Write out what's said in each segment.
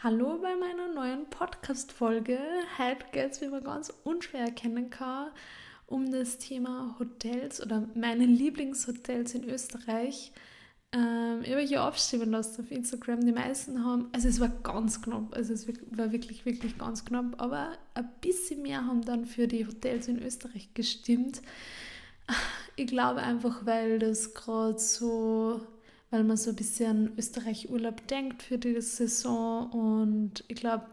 Hallo bei meiner neuen Podcast-Folge. Heute geht es, wie man ganz unschwer erkennen kann, um das Thema Hotels oder meine Lieblingshotels in Österreich. Ähm, ich habe hier abstimmen lassen auf Instagram. Die meisten haben, also es war ganz knapp, also es war wirklich, wirklich ganz knapp, aber ein bisschen mehr haben dann für die Hotels in Österreich gestimmt. Ich glaube einfach, weil das gerade so weil man so ein bisschen Österreich-Urlaub denkt für die Saison. Und ich glaube,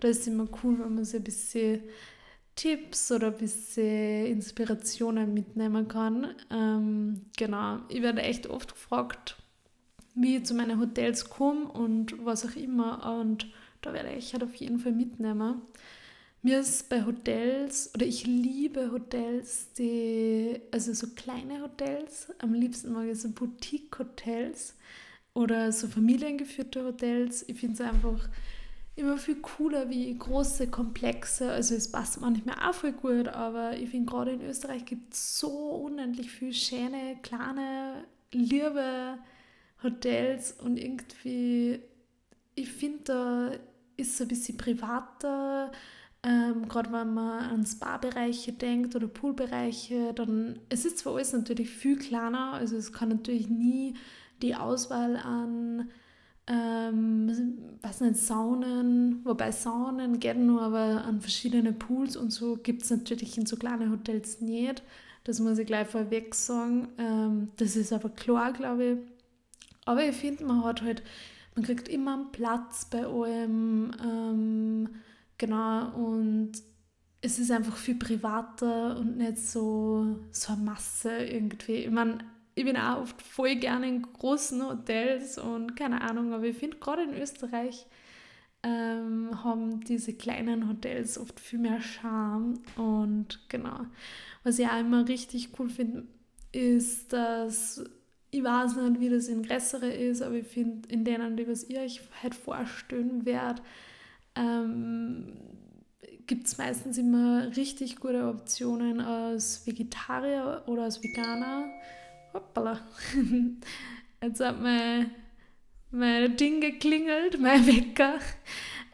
da ist immer cool, wenn man so ein bisschen Tipps oder ein bisschen Inspirationen mitnehmen kann. Ähm, genau, ich werde echt oft gefragt, wie ich zu meinen Hotels komme und was auch immer. Und da werde ich halt auf jeden Fall mitnehmen. Mir ist bei Hotels, oder ich liebe Hotels, die, also so kleine Hotels, am liebsten mag ich so Boutique-Hotels oder so familiengeführte Hotels. Ich finde es einfach immer viel cooler wie große Komplexe. Also es passt manchmal auch voll gut, aber ich finde gerade in Österreich gibt es so unendlich viele schöne, kleine, liebe Hotels und irgendwie, ich finde, da ist so ein bisschen privater, ähm, Gerade wenn man an Spa-Bereiche denkt oder Poolbereiche, dann es ist zwar alles natürlich viel kleiner, also es kann natürlich nie die Auswahl an ähm, was nicht, Saunen, wobei Saunen geht nur, aber an verschiedene Pools und so gibt es natürlich in so kleinen Hotels nicht. Das muss ich gleich vorweg sagen. Ähm, das ist aber klar, glaube ich. Aber ich finde, man hat halt, man kriegt immer einen Platz bei allem. Ähm, Genau, und es ist einfach viel privater und nicht so, so eine Masse irgendwie. Ich meine, ich bin auch oft voll gerne in großen Hotels und keine Ahnung, aber ich finde gerade in Österreich ähm, haben diese kleinen Hotels oft viel mehr Charme und genau. Was ich auch immer richtig cool finde, ist, dass ich weiß nicht, wie das in größere ist, aber ich finde, in denen, die was ihr euch halt vorstellen werdet, ähm, gibt es meistens immer richtig gute Optionen als Vegetarier oder als Veganer. Hoppala. Jetzt hat mein, mein Ding geklingelt, mein Wecker.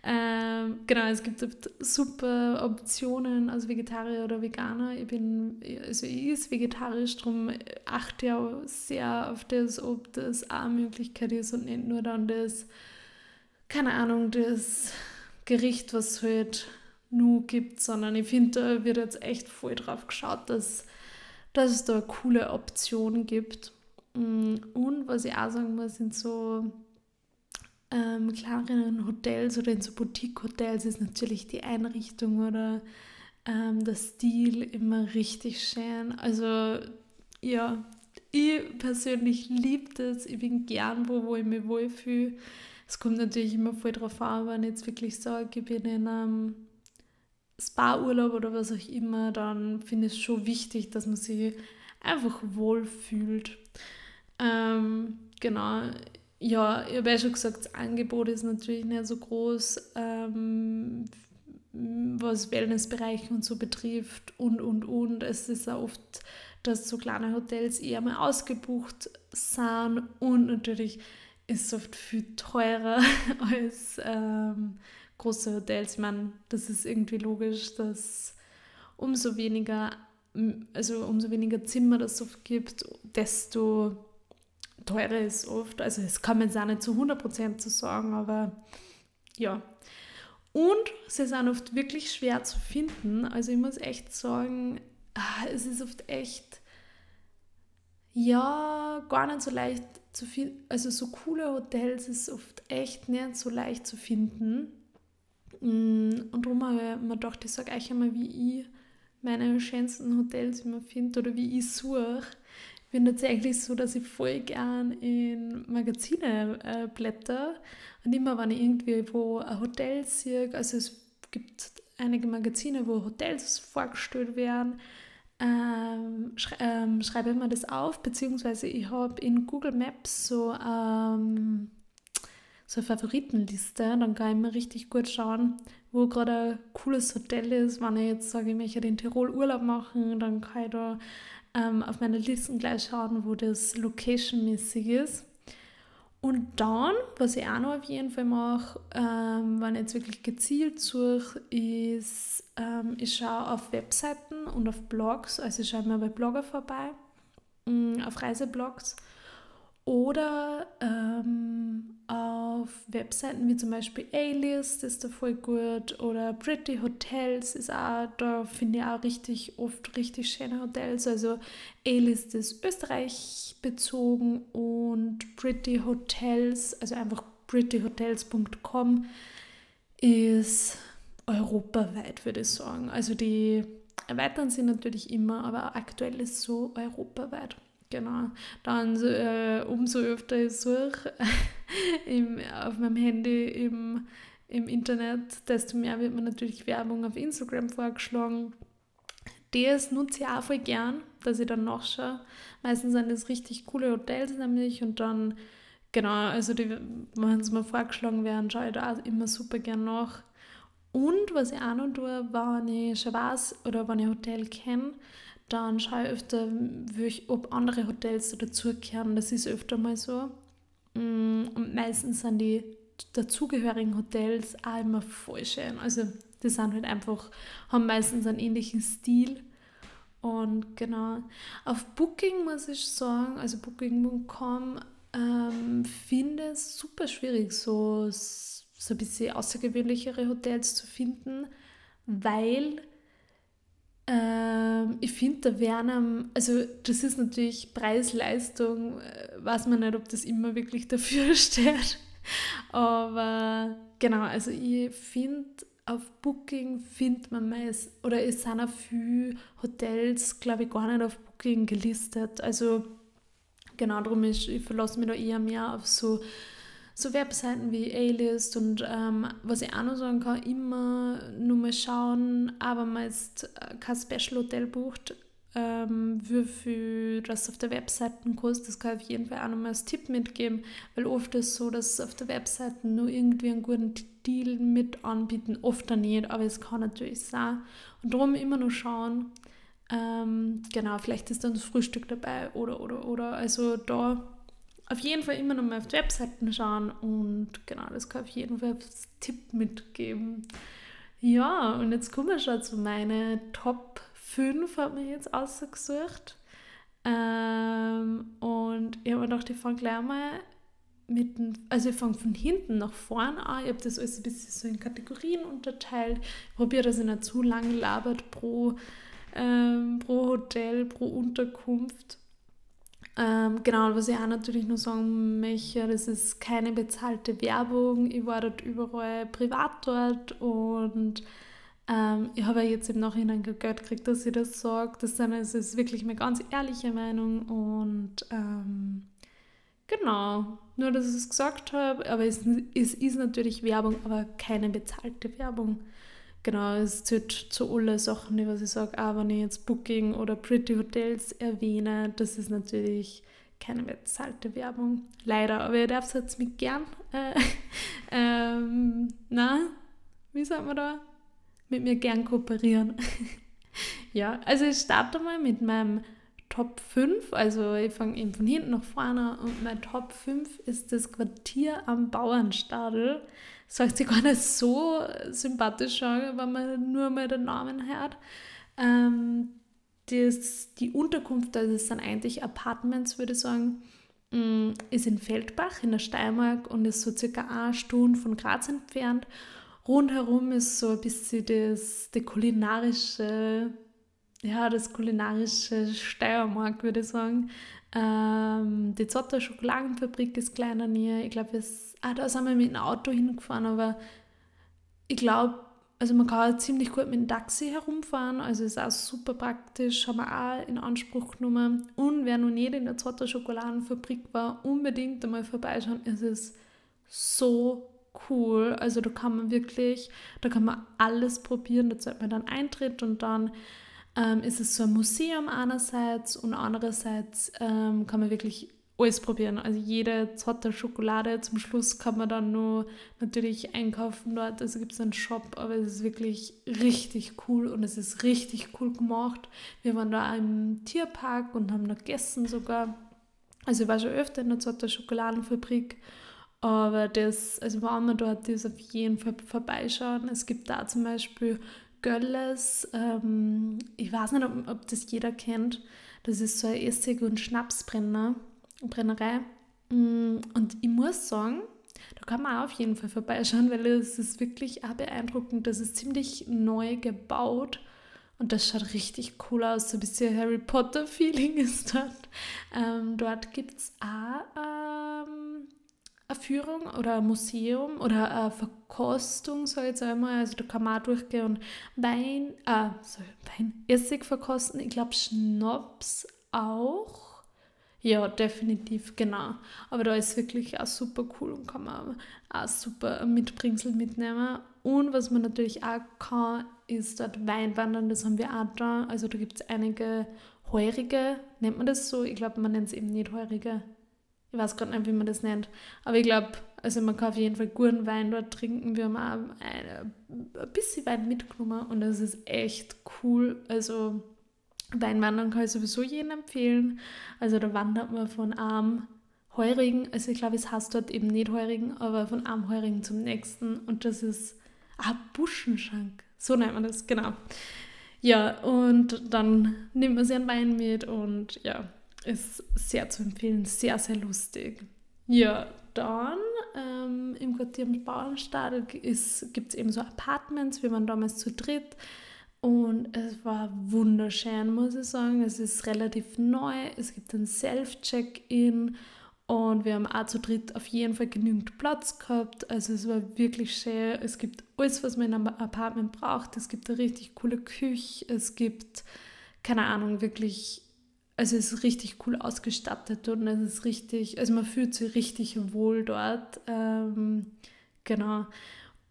Ähm, genau, es gibt super Optionen als Vegetarier oder Veganer. Ich bin, also ich ist vegetarisch, darum achte ich auch sehr auf das, ob das eine Möglichkeit ist und nicht nur dann das, keine Ahnung, das Gericht, was es halt nur gibt, sondern ich finde, da wird jetzt echt voll drauf geschaut, dass, dass es da coole Optionen gibt. Mm, und was ich auch sagen muss, sind so ähm, kleineren Hotels oder in so Boutique-Hotels ist natürlich die Einrichtung oder ähm, der Stil immer richtig schön. Also ja, ich persönlich liebe das. Ich bin gern wo, wo ich mich wohlfühle. Es kommt natürlich immer voll drauf an, wenn ich jetzt wirklich sage, ich bin in einem Spa-Urlaub oder was auch immer, dann finde ich es schon wichtig, dass man sich einfach wohlfühlt. Ähm, genau, ja, ich habe ja schon gesagt, das Angebot ist natürlich nicht so groß, ähm, was Wellnessbereiche und so betrifft und, und, und. Es ist auch oft, dass so kleine Hotels eher mal ausgebucht sind und natürlich ist oft viel teurer als ähm, große Hotels. Ich meine, das ist irgendwie logisch, dass umso weniger, also umso weniger Zimmer das oft gibt, desto teurer ist oft. Also es kann man jetzt auch nicht zu 100% zu sagen, aber ja. Und sie sind oft wirklich schwer zu finden. Also ich muss echt sagen, ah, es ist oft echt, ja, gar nicht so leicht zu finden. Also so coole Hotels ist oft echt nicht so leicht zu finden. Mm, und darum habe ich mir gedacht, ich sage euch einmal, wie ich meine schönsten Hotels immer finde oder wie ich suche. Ich bin tatsächlich so, dass ich voll gern in Magazine äh, blätter und immer, wenn ich irgendwie wo ein Hotel sehe, also es gibt einige Magazine, wo Hotels vorgestellt werden, ähm, schrei ähm, schreibe ich mir das auf, beziehungsweise ich habe in Google Maps so ähm, so eine Favoritenliste. Dann kann ich mir richtig gut schauen, wo gerade ein cooles Hotel ist. Wenn ich jetzt sage, ich möchte in Tirol Urlaub machen, dann kann ich da ähm, auf meine Listen gleich schauen, wo das locationmäßig ist. Und dann, was ich auch noch auf jeden Fall mache, ähm, wenn ich jetzt wirklich gezielt suche, ist, ähm, ich schaue auf Webseiten und auf Blogs, also ich schaue mir bei Blogger vorbei, mm, auf Reiseblogs oder ähm, auf Webseiten wie zum Beispiel A-List ist da voll gut oder Pretty Hotels ist auch, da finde ich auch richtig oft richtig schöne Hotels. Also A-List ist Österreich bezogen und Pretty Hotels, also einfach prettyhotels.com ist europaweit, würde ich sagen. Also die erweitern sie natürlich immer, aber aktuell ist so europaweit. Genau. Dann äh, umso öfter ich suche im, auf meinem Handy im, im Internet, desto mehr wird mir natürlich Werbung auf Instagram vorgeschlagen. Das nutze ich auch voll gern, dass ich dann nachschaue. Meistens sind das richtig coole Hotels nämlich und dann, genau, also wenn sie mir vorgeschlagen werden, schaue ich da auch immer super gern nach. Und was ich auch noch tue, wenn ich schon weiß oder wenn ich ein Hotel kenne, dann schaue ich öfter, ob andere Hotels dazugehören. Das ist öfter mal so. Mm, und meistens sind die dazugehörigen Hotels auch immer voll schön. Also die sind halt einfach, haben meistens einen ähnlichen Stil. Und genau, auf Booking muss ich sagen, also Booking.com ähm, finde es super schwierig, so, so ein bisschen außergewöhnlichere Hotels zu finden, weil ähm, ich finde, da werden, also das ist natürlich Preis-Leistung, äh, weiß man nicht, ob das immer wirklich dafür steht. Aber genau, also ich finde, auf Booking findet man meist, oder es sind auch viele Hotels, glaube ich, gar nicht auf Booking gelistet. Also genau darum ist, ich verlasse mich da eher mehr auf so so Webseiten wie A-List und ähm, was ich auch noch sagen kann, immer nur mal schauen, aber meist äh, kein Special Hotel bucht, ähm, wie viel das auf der Webseite kostet, das kann ich auf jeden Fall auch noch mal als Tipp mitgeben, weil oft ist es so, dass auf der Webseite nur irgendwie einen guten Deal mit anbieten, oft dann nicht, aber es kann natürlich sein. Und darum immer nur schauen, ähm, genau, vielleicht ist dann das Frühstück dabei oder, oder, oder, also da auf jeden Fall immer noch mal auf die Webseiten schauen und genau, das kann ich auf jeden Fall als Tipp mitgeben. Ja, und jetzt kommen wir schon zu meinen Top 5, habe ich jetzt ausgesucht. Ähm, und ich habe mir gedacht, ich fange gleich mal mit dem, also ich fange von hinten nach vorne an. Ich habe das alles ein bisschen so in Kategorien unterteilt. Ich probiere, dass ich nicht zu lange labert pro, ähm, pro Hotel, pro Unterkunft. Ähm, genau, was ich auch natürlich noch sagen möchte, das ist keine bezahlte Werbung. Ich war dort überall privat dort und ähm, ich habe ja jetzt im Nachhinein Geld gekriegt, dass ich das sage. Das, das ist wirklich eine ganz ehrliche Meinung und ähm, genau, nur dass ich es gesagt habe, aber es, es ist natürlich Werbung, aber keine bezahlte Werbung. Genau, es zählt zu allen Sachen, die was ich sage, auch wenn ich jetzt Booking oder Pretty Hotels erwähne, das ist natürlich keine bezahlte Werbung, leider, aber ihr darf es jetzt mit gern, äh, ähm, na, wie sagt man da, mit mir gern kooperieren. ja, also ich starte mal mit meinem Top 5, also ich fange eben von hinten nach vorne und mein Top 5 ist das Quartier am Bauernstadel sagt sich gar nicht so sympathisch an, wenn man nur mal den Namen hört. Ähm, das, die Unterkunft, also es sind eigentlich Apartments, würde ich sagen, mm, ist in Feldbach in der Steiermark und ist so circa eine Stunde von Graz entfernt. Rundherum ist so ein bisschen das, die kulinarische, ja, das kulinarische Steiermark, würde ich sagen. Ähm, die Zotter Schokoladenfabrik ist kleiner näher. Ich glaube, ah, da sind wir mit dem Auto hingefahren, aber ich glaube, also man kann ziemlich gut mit dem Taxi herumfahren, also ist auch super praktisch, haben wir auch in Anspruch genommen. Und wer noch nicht in der Zotter Schokoladenfabrik war, unbedingt einmal vorbeischauen. Es ist so cool. Also da kann man wirklich, da kann man alles probieren. Da zahlt man dann Eintritt und dann ähm, ist es so ein Museum einerseits und andererseits ähm, kann man wirklich alles probieren. Also jede Sorte Schokolade. Zum Schluss kann man dann nur natürlich einkaufen dort. Also gibt es einen Shop, aber es ist wirklich richtig cool und es ist richtig cool gemacht. Wir waren da im Tierpark und haben da gegessen sogar. Also ich war schon öfter in der Zotter Schokoladenfabrik, aber das, also wenn man dort ist, auf jeden Fall vorbeischauen. Es gibt da zum Beispiel Gölles, ähm, ich weiß nicht, ob, ob, das jeder kennt. Das ist so eine Essig- und Schnapsbrenner, Brennerei. Mm, und ich muss sagen, da kann man auf jeden Fall vorbeischauen, weil es ist wirklich auch beeindruckend. Das ist ziemlich neu gebaut und das schaut richtig cool aus. So ein bisschen Harry Potter-Feeling ist dort. Ähm, dort gibt es auch ähm, eine Führung oder ein Museum oder eine Verkostung, sage ich jetzt einmal. Also da kann man auch durchgehen und Wein, äh, sorry, Wein, Essig verkosten. Ich glaube Schnaps auch. Ja, definitiv, genau. Aber da ist wirklich auch super cool und kann man auch super Mitbringsel mitnehmen. Und was man natürlich auch kann, ist dort Weinwandern, das haben wir auch da. Also da gibt es einige Heurige, nennt man das so? Ich glaube, man nennt es eben nicht Heurige. Ich weiß gerade nicht, wie man das nennt. Aber ich glaube, also man kann auf jeden Fall guten Wein dort trinken. Wir haben auch ein, ein bisschen Wein mitgenommen und das ist echt cool. Also Weinwandern kann ich sowieso jedem empfehlen. Also da wandert man von einem Heurigen, also ich glaube, es heißt dort eben nicht Heurigen, aber von einem Heurigen zum nächsten. Und das ist ein Buschenschank. So nennt man das, genau. Ja, und dann nimmt man sich einen Wein mit und ja, ist sehr zu empfehlen, sehr, sehr lustig. Ja, dann ähm, im Quartier mit Bauernstadel gibt es eben so Apartments, wie man damals zu dritt und es war wunderschön, muss ich sagen. Es ist relativ neu. Es gibt ein Self-Check-In und wir haben auch zu dritt auf jeden Fall genügend Platz gehabt. Also es war wirklich schön. Es gibt alles, was man in einem Apartment braucht. Es gibt eine richtig coole Küche. Es gibt, keine Ahnung, wirklich, also es ist richtig cool ausgestattet und es ist richtig, also man fühlt sich richtig wohl dort. Ähm, genau.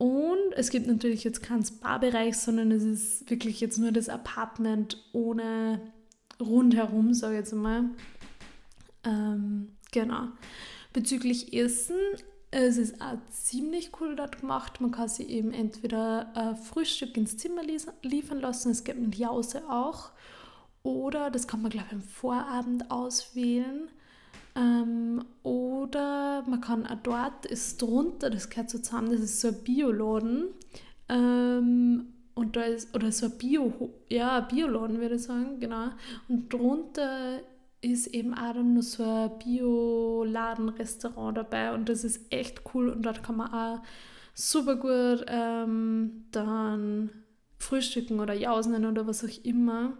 Und es gibt natürlich jetzt keinen Spa-Bereich, sondern es ist wirklich jetzt nur das Apartment ohne rundherum, sage ich jetzt mal. Ähm, genau. Bezüglich Essen, es ist auch ziemlich cool dort gemacht. Man kann sich eben entweder äh, Frühstück ins Zimmer liefern lassen, es gibt eine Jause auch. Oder das kann man, glaube ich, am Vorabend auswählen. Ähm, oder man kann auch dort, ist drunter, das gehört so zusammen, das ist so ein Bioladen. Ähm, und da ist, oder so ein Bio, ja, Bioladen würde ich sagen, genau. Und drunter ist eben auch dann nur so ein Bioladen-Restaurant dabei und das ist echt cool und dort kann man auch super gut ähm, dann frühstücken oder jausen oder was auch immer.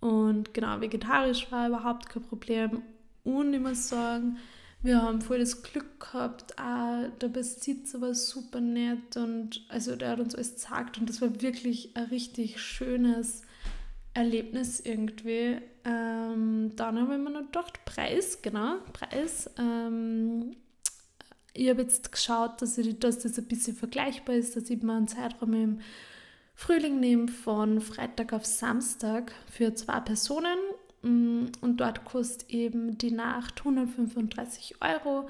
Und genau, vegetarisch war überhaupt kein Problem und ich muss sagen, wir haben voll das Glück gehabt. Auch der Besitzer war super nett und also der hat uns alles gesagt und das war wirklich ein richtig schönes Erlebnis irgendwie. Ähm, dann habe ich mir noch gedacht, Preis, genau, Preis. Ähm, ich habe jetzt geschaut, dass, ich, dass das ein bisschen vergleichbar ist, dass ich mir einen Zeitraum im Frühling nehme von Freitag auf Samstag für zwei Personen und dort kostet eben die Nacht 135 Euro,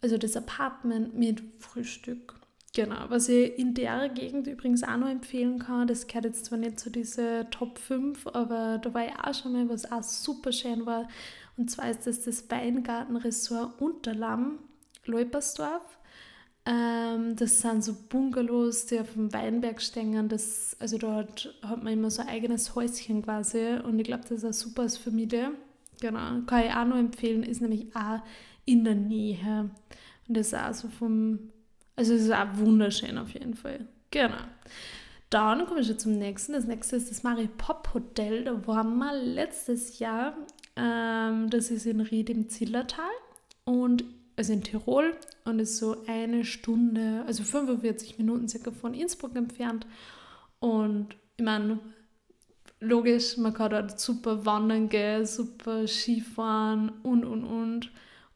also das Apartment mit Frühstück. Genau, was ich in der Gegend übrigens auch noch empfehlen kann, das gehört jetzt zwar nicht zu diese Top 5, aber da war ich auch schon mal, was auch super schön war. Und zwar ist das das Weingartenressort Unterlamm, Leupersdorf. Ähm, das sind so Bungalows, die auf dem Weinberg stehen. Das, also dort hat man immer so ein eigenes Häuschen quasi. Und ich glaube, das ist eine super als Familie. Genau. Kann ich auch noch empfehlen, ist nämlich auch in der Nähe. Und das ist auch so vom, also es ist auch wunderschön auf jeden Fall. Genau. Dann kommen wir schon zum nächsten. Das nächste ist das Mari Pop Hotel. Da waren wir letztes Jahr. Ähm, das ist in Ried im Zillertal. Und also in Tirol und ist so eine Stunde, also 45 Minuten circa von Innsbruck entfernt. Und ich meine, logisch, man kann dort super wandern gehen, super Skifahren und und und.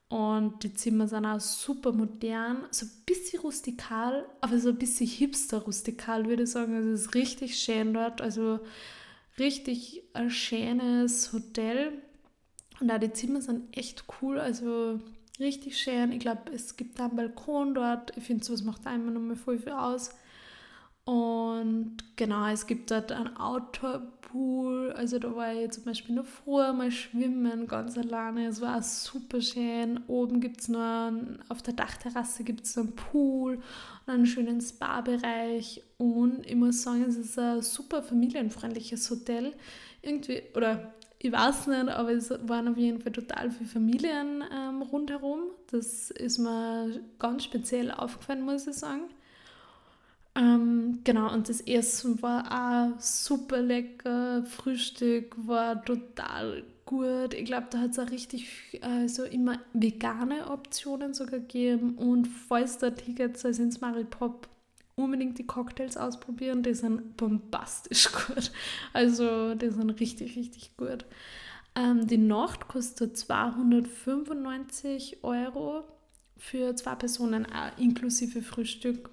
Und die Zimmer sind auch super modern, so ein bisschen rustikal, aber so ein bisschen hipster-rustikal, würde ich sagen. Also es ist richtig schön dort, also richtig ein schönes Hotel. Und auch die Zimmer sind echt cool, also richtig schön. Ich glaube, es gibt da einen Balkon dort. Ich finde, sowas macht einmal nochmal voll viel aus. Und genau, es gibt dort einen Outdoor-Pool. Also da war ich zum Beispiel noch früher mal schwimmen, ganz alleine. Es war super schön. Oben gibt es noch, auf der Dachterrasse gibt es einen Pool und einen schönen Spa-Bereich. Und ich muss sagen, es ist ein super familienfreundliches Hotel. Irgendwie, oder ich weiß nicht, aber es waren auf jeden Fall total viele Familien ähm, rundherum. Das ist mir ganz speziell aufgefallen, muss ich sagen. Ähm, genau, und das Essen war auch super lecker. Frühstück war total gut. Ich glaube, da hat es auch richtig also immer vegane Optionen sogar gegeben. Und falls da Tickets also ins Maripop unbedingt die Cocktails ausprobieren, die sind bombastisch gut. Also die sind richtig, richtig gut. Ähm, die Nacht kostet 295 Euro für zwei Personen, auch inklusive Frühstück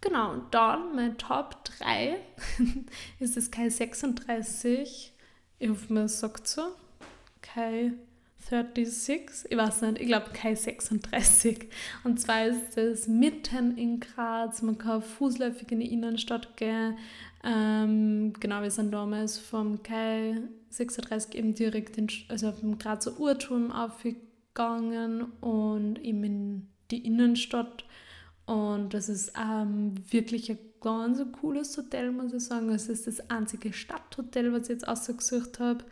Genau, und dann mein Top 3 ist das Kai 36. Ich hoffe, man sagt so. Kai 36, ich weiß nicht, ich glaube Kai 36. Und zwar ist es mitten in Graz, man kann fußläufig in die Innenstadt gehen. Ähm, genau, wir sind damals vom Kai 36 eben direkt in, also vom Grazer Uhrturm aufgegangen und eben in die Innenstadt und das ist ähm, wirklich ein ganz cooles Hotel, muss ich sagen. Es ist das einzige Stadthotel, was ich jetzt ausgesucht habe.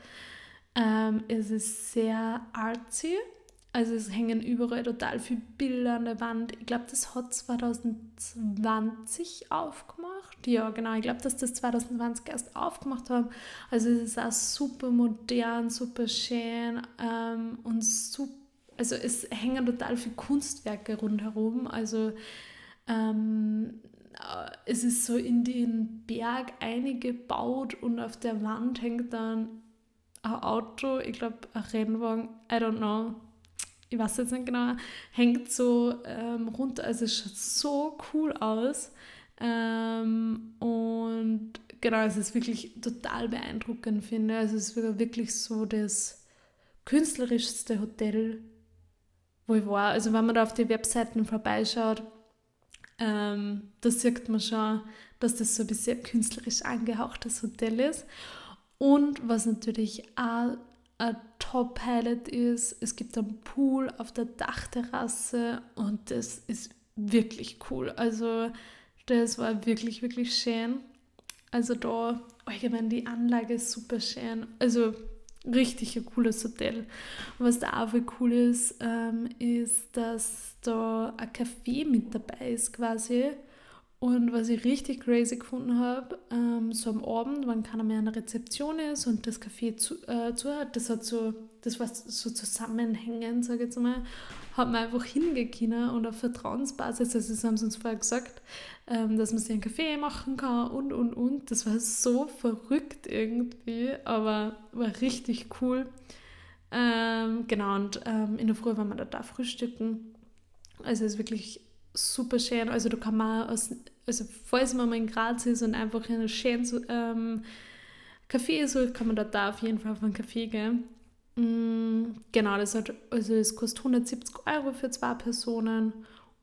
Ähm, es ist sehr artsy. Also es hängen überall total viele Bilder an der Wand. Ich glaube, das hat 2020 aufgemacht. Ja, genau. Ich glaube, dass das 2020 erst aufgemacht haben. Also es ist auch super modern, super schön ähm, und super also es hängen total viele Kunstwerke rundherum. Also ähm, äh, es ist so in den Berg eingebaut und auf der Wand hängt dann ein Auto, ich glaube ein Rennwagen, I don't know, ich weiß jetzt nicht genau, hängt so ähm, runter. Also es schaut so cool aus. Ähm, und genau, es ist wirklich total beeindruckend, finde ich. Also es ist wirklich so das künstlerischste Hotel wo ich war. Also wenn man da auf die Webseiten vorbeischaut, ähm, da sieht man schon, dass das so ein bisschen künstlerisch angehauchtes Hotel ist. Und was natürlich auch ein Top-Highlight ist, es gibt einen Pool auf der Dachterrasse und das ist wirklich cool. Also das war wirklich, wirklich schön. Also da allgemein die Anlage ist super schön. Also richtig ein cooles Hotel. Was da auch cool ist, ähm, ist, dass da ein Café mit dabei ist quasi. Und was ich richtig crazy gefunden habe, ähm, so am Abend, wenn keiner mehr an der Rezeption ist und das Café zu, äh, zu hat, das hat so, das war so zusammenhängend, sage ich jetzt mal, hat man einfach hingehen und auf Vertrauensbasis, also das haben sie uns vorher gesagt, ähm, dass man sich einen Kaffee machen kann und, und, und. Das war so verrückt irgendwie, aber war richtig cool. Ähm, genau, und ähm, in der Früh waren wir da, da frühstücken. Also es ist wirklich super schön. Also da kann man aus, also falls man mal in Graz ist und einfach in einen schönen ähm, Café sucht, kann man da, da auf jeden Fall auf einen Kaffee gehen. Mm, genau, das hat, also es kostet 170 Euro für zwei Personen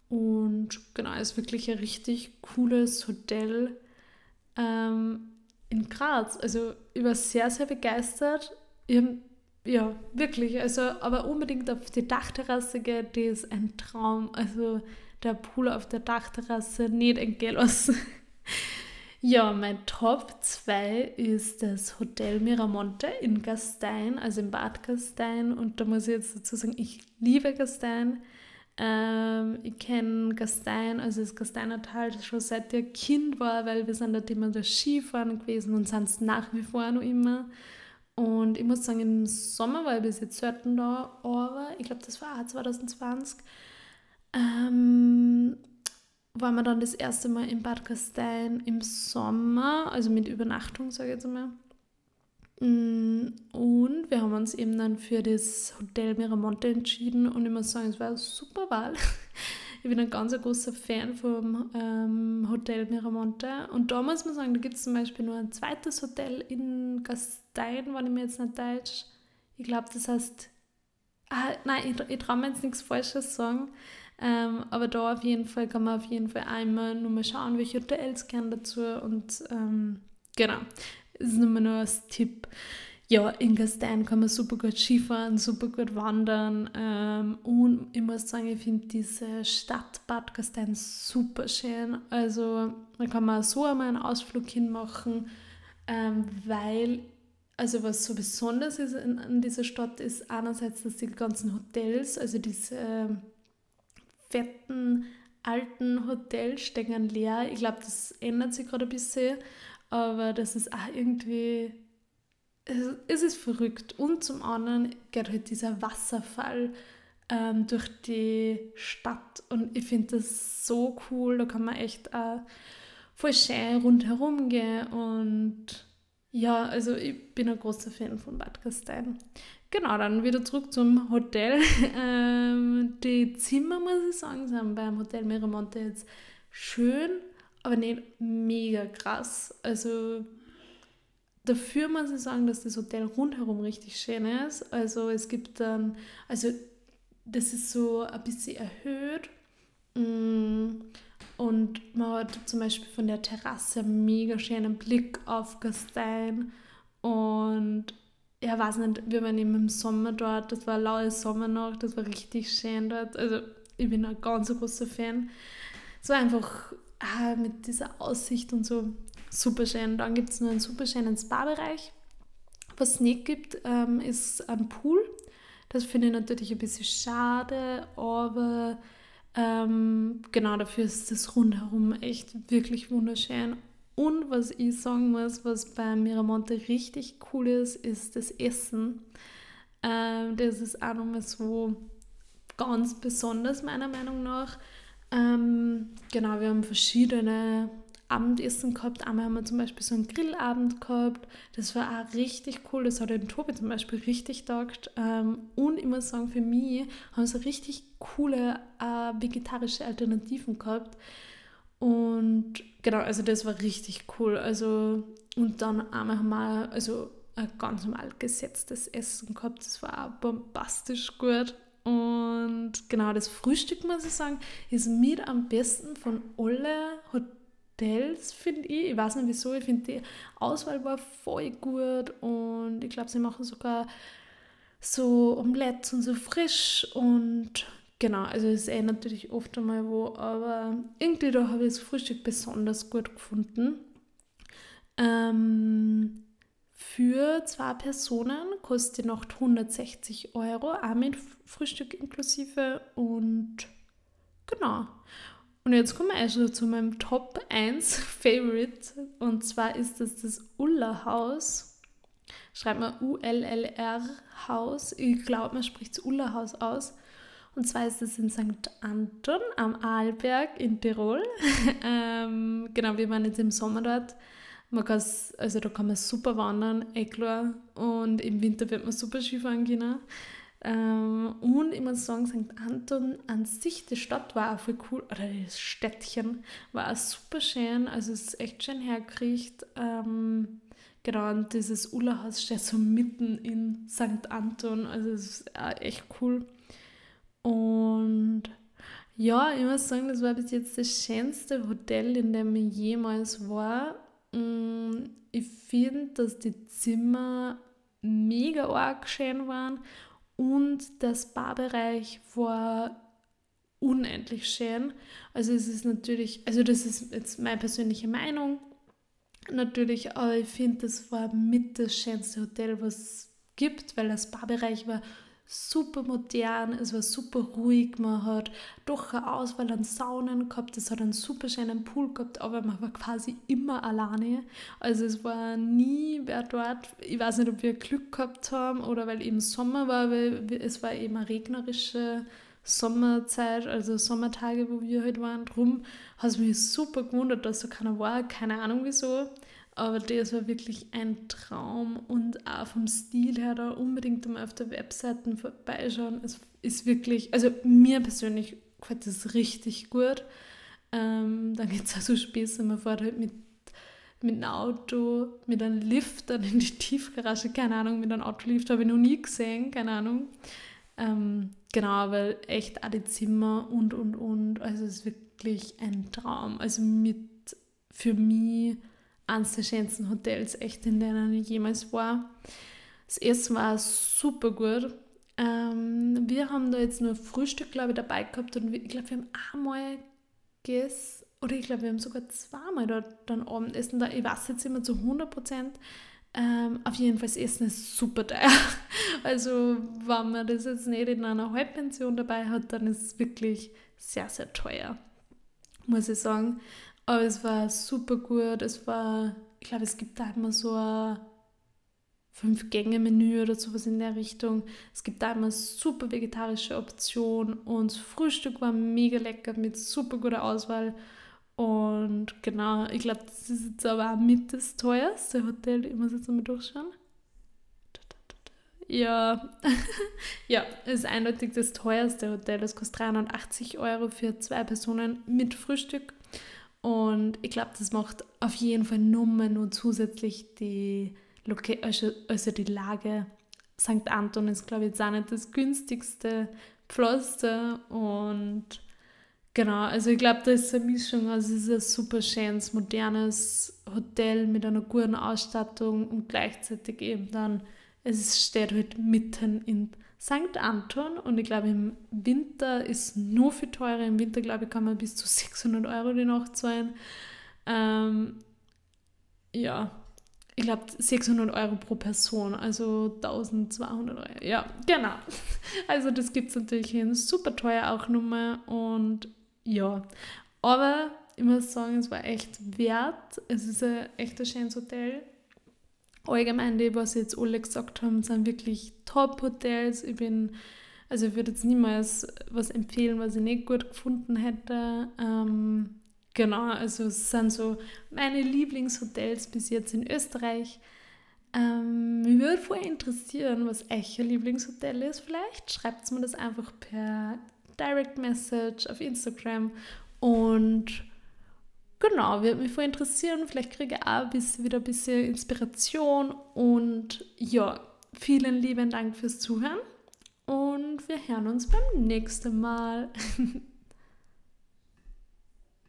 und genau, ist wirklich ein richtig cooles Hotel ähm, in Graz. Also ich war sehr, sehr begeistert. Ich ja, wirklich, also aber unbedingt auf die Dachterrasse gehen, die ist ein Traum. Also der Pool auf der Dachterrasse nicht entgehen Ja, mein Top 2 ist das Hotel Miramonte in Gastein, also im Bad Gastein. Und da muss ich jetzt dazu sagen, ich liebe Gastein. Ähm, ich kenne Gastein, also das Gasteiner Tal schon seit ich Kind war, weil wir sind dort immer das Skifahren gewesen und sind es nach wie vor noch immer. Und ich muss sagen, im Sommer war ich bis jetzt selten da, aber ich glaube, das war auch 2020. Ähm, waren wir dann das erste Mal in Bad Gastein im Sommer, also mit Übernachtung, sage ich jetzt mal. Mm, und wir haben uns eben dann für das Hotel Miramonte entschieden und ich muss sagen, es war eine super Wahl. Ich bin ein ganz großer Fan vom ähm, Hotel Miramonte. Und da muss man sagen, da gibt es zum Beispiel nur ein zweites Hotel in Gastein, wenn ich mir jetzt nicht deutsch. Ich glaube, das heißt, ah, nein, ich, ich traue mir jetzt nichts Falsches sagen. Ähm, aber da auf jeden Fall kann man auf jeden Fall einmal nur mal schauen, welche Hotels gern dazu und ähm, genau, das ist nur mal nur als Tipp. Ja, in Gastein kann man super gut Skifahren, super gut wandern ähm, und ich muss sagen, ich finde diese Stadt Bad Gastein super schön. Also da kann man so einmal einen Ausflug hinmachen, ähm, weil also was so besonders ist in, dieser Stadt ist einerseits, dass die ganzen Hotels, also diese fetten alten Hotels stehen leer. Ich glaube, das ändert sich gerade ein bisschen, aber das ist auch irgendwie, es, es ist verrückt. Und zum anderen geht halt dieser Wasserfall ähm, durch die Stadt und ich finde das so cool. Da kann man echt auch voll schön rundherum gehen und ja, also ich bin ein großer Fan von Bad Gastein. Genau, dann wieder zurück zum Hotel. ähm, die Zimmer, muss ich sagen, sind beim Hotel Miramonte jetzt schön, aber nicht mega krass. Also dafür muss ich sagen, dass das Hotel rundherum richtig schön ist. Also es gibt dann, also das ist so ein bisschen erhöht. Mm, und man hat zum Beispiel von der Terrasse einen mega schönen Blick auf Gastein. Und ja, weiß nicht, wir waren eben im Sommer dort, das war eine laue Sommernacht, das war richtig schön dort. Also ich bin ein ganz großer Fan. Es war einfach ah, mit dieser Aussicht und so super schön. Dann gibt es nur einen super schönen Spa-Bereich. Was es nicht gibt, ähm, ist ein Pool. Das finde ich natürlich ein bisschen schade, aber ähm, genau dafür ist das rundherum echt wirklich wunderschön. Und was ich sagen muss, was bei Miramonte richtig cool ist, ist das Essen. Ähm, das ist auch nochmal so ganz besonders meiner Meinung nach. Ähm, genau, wir haben verschiedene Abendessen gehabt. Einmal haben wir zum Beispiel so einen Grillabend gehabt. Das war auch richtig cool. Das hat den Tobi zum Beispiel richtig taugt. Ähm, und ich muss sagen, für mich haben sie richtig coole äh, vegetarische Alternativen gehabt. Und genau, also das war richtig cool. Also, und dann einmal haben wir also ein ganz normal gesetztes Essen gehabt. Das war auch bombastisch gut. Und genau, das Frühstück, muss ich sagen, ist mit am besten von alle Hotels finde ich. Ich weiß nicht wieso, ich finde die Auswahl war voll gut und ich glaube, sie machen sogar so Omelettes und so frisch und genau, also es ist eh natürlich oft einmal wo, aber irgendwie da habe ich das Frühstück besonders gut gefunden. Ähm, für zwei Personen kostet die Nacht 160 Euro, auch mit Frühstück inklusive und genau. Und jetzt kommen wir also zu meinem Top 1 Favorite. Und zwar ist das das Uller Haus. Schreibt man U-L-L-R Haus. Ich glaube, man spricht es Uller Haus aus. Und zwar ist es in St. Anton am Arlberg in Tirol. ähm, genau, wir waren jetzt im Sommer dort. Man also da kann man super wandern, eh klar. Und im Winter wird man super Skifahren können. Ähm, und ich muss sagen, St. Anton an sich, die Stadt war auch voll cool, oder das Städtchen war auch super schön, also es ist echt schön hergekriegt. Ähm, genau, und dieses Ullerhaus steht so mitten in St. Anton, also es ist auch echt cool. Und ja, ich muss sagen, das war bis jetzt das schönste Hotel, in dem ich jemals war. Mm, ich finde, dass die Zimmer mega arg schön waren und der Spa-Bereich war unendlich schön. Also es ist natürlich, also das ist jetzt meine persönliche Meinung natürlich, aber ich finde, das war mit das schönste Hotel, was es gibt, weil der Spa-Bereich war super modern, es war super ruhig, man hat doch eine Auswahl an Saunen gehabt, es hat einen super schönen Pool gehabt, aber man war quasi immer alleine. Also es war nie wer dort, ich weiß nicht, ob wir Glück gehabt haben oder weil eben Sommer war, weil es war eben eine regnerische Sommerzeit, also Sommertage, wo wir halt waren. Drum hat es mich super gewundert, dass so keiner war, keine Ahnung wieso. Aber das war wirklich ein Traum und auch vom Stil her da unbedingt mal auf der Webseite vorbeischauen. Es ist wirklich, also mir persönlich gefällt das richtig gut. Ähm, dann gibt es auch so Späße, man fährt halt mit, mit einem Auto, mit einem Lift dann in die Tiefgarage, keine Ahnung, mit einem Autolift habe ich noch nie gesehen, keine Ahnung. Ähm, genau, weil echt auch die Zimmer und, und, und. Also es ist wirklich ein Traum. Also mit für mich eines der schönsten Hotels, echt in denen ich jemals war. Das Essen war super gut. Ähm, wir haben da jetzt nur Frühstück, glaube ich, dabei gehabt und ich glaube, wir haben einmal gegessen, oder ich glaube, wir haben sogar zweimal dort dann Abendessen da. Ich weiß jetzt immer zu 100 Prozent. Ähm, auf jeden Fall, das Essen ist super teuer. Also, wenn man das jetzt nicht in einer Halbpension dabei hat, dann ist es wirklich sehr, sehr teuer, muss ich sagen. Aber es war super gut. Es war, ich glaube, es gibt da immer so ein Fünf-Gänge-Menü oder sowas in der Richtung. Es gibt da immer super vegetarische Optionen und das Frühstück war mega lecker mit super guter Auswahl. Und genau, ich glaube, das ist jetzt aber auch mit das teuerste Hotel. Ich muss jetzt mal durchschauen. Ja, ja, es ist eindeutig das teuerste Hotel. Das kostet 380 Euro für zwei Personen mit Frühstück. Und ich glaube, das macht auf jeden Fall Nummern und zusätzlich die, Loca also, also die Lage. St. Anton ist, glaube ich, jetzt auch nicht das günstigste Pflaster. Und genau, also ich glaube, da ist eine Mischung. Also es ist ein super schönes, modernes Hotel mit einer guten Ausstattung und gleichzeitig eben dann, es steht halt mitten in St. Anton und ich glaube im Winter ist nur viel teurer. Im Winter glaube ich kann man bis zu 600 Euro die Nacht zahlen. Ähm, ja, ich glaube 600 Euro pro Person, also 1200 Euro. Ja, genau. Also das gibt es natürlich hin. Super teuer auch nochmal und ja, aber ich muss sagen, es war echt wert. Es ist ein echt ein schönes Hotel allgemein die, was jetzt alle gesagt haben, sind wirklich Top-Hotels. Ich bin, also ich würde jetzt niemals was empfehlen, was ich nicht gut gefunden hätte. Ähm, genau, also es sind so meine Lieblingshotels bis jetzt in Österreich. Ähm, mich würde voll interessieren, was euer Lieblingshotel ist. Vielleicht schreibt mir das einfach per Direct Message auf Instagram und Genau, würde mich voll interessieren. Vielleicht kriege ich auch bisschen, wieder ein bisschen Inspiration. Und ja, vielen lieben Dank fürs Zuhören. Und wir hören uns beim nächsten Mal.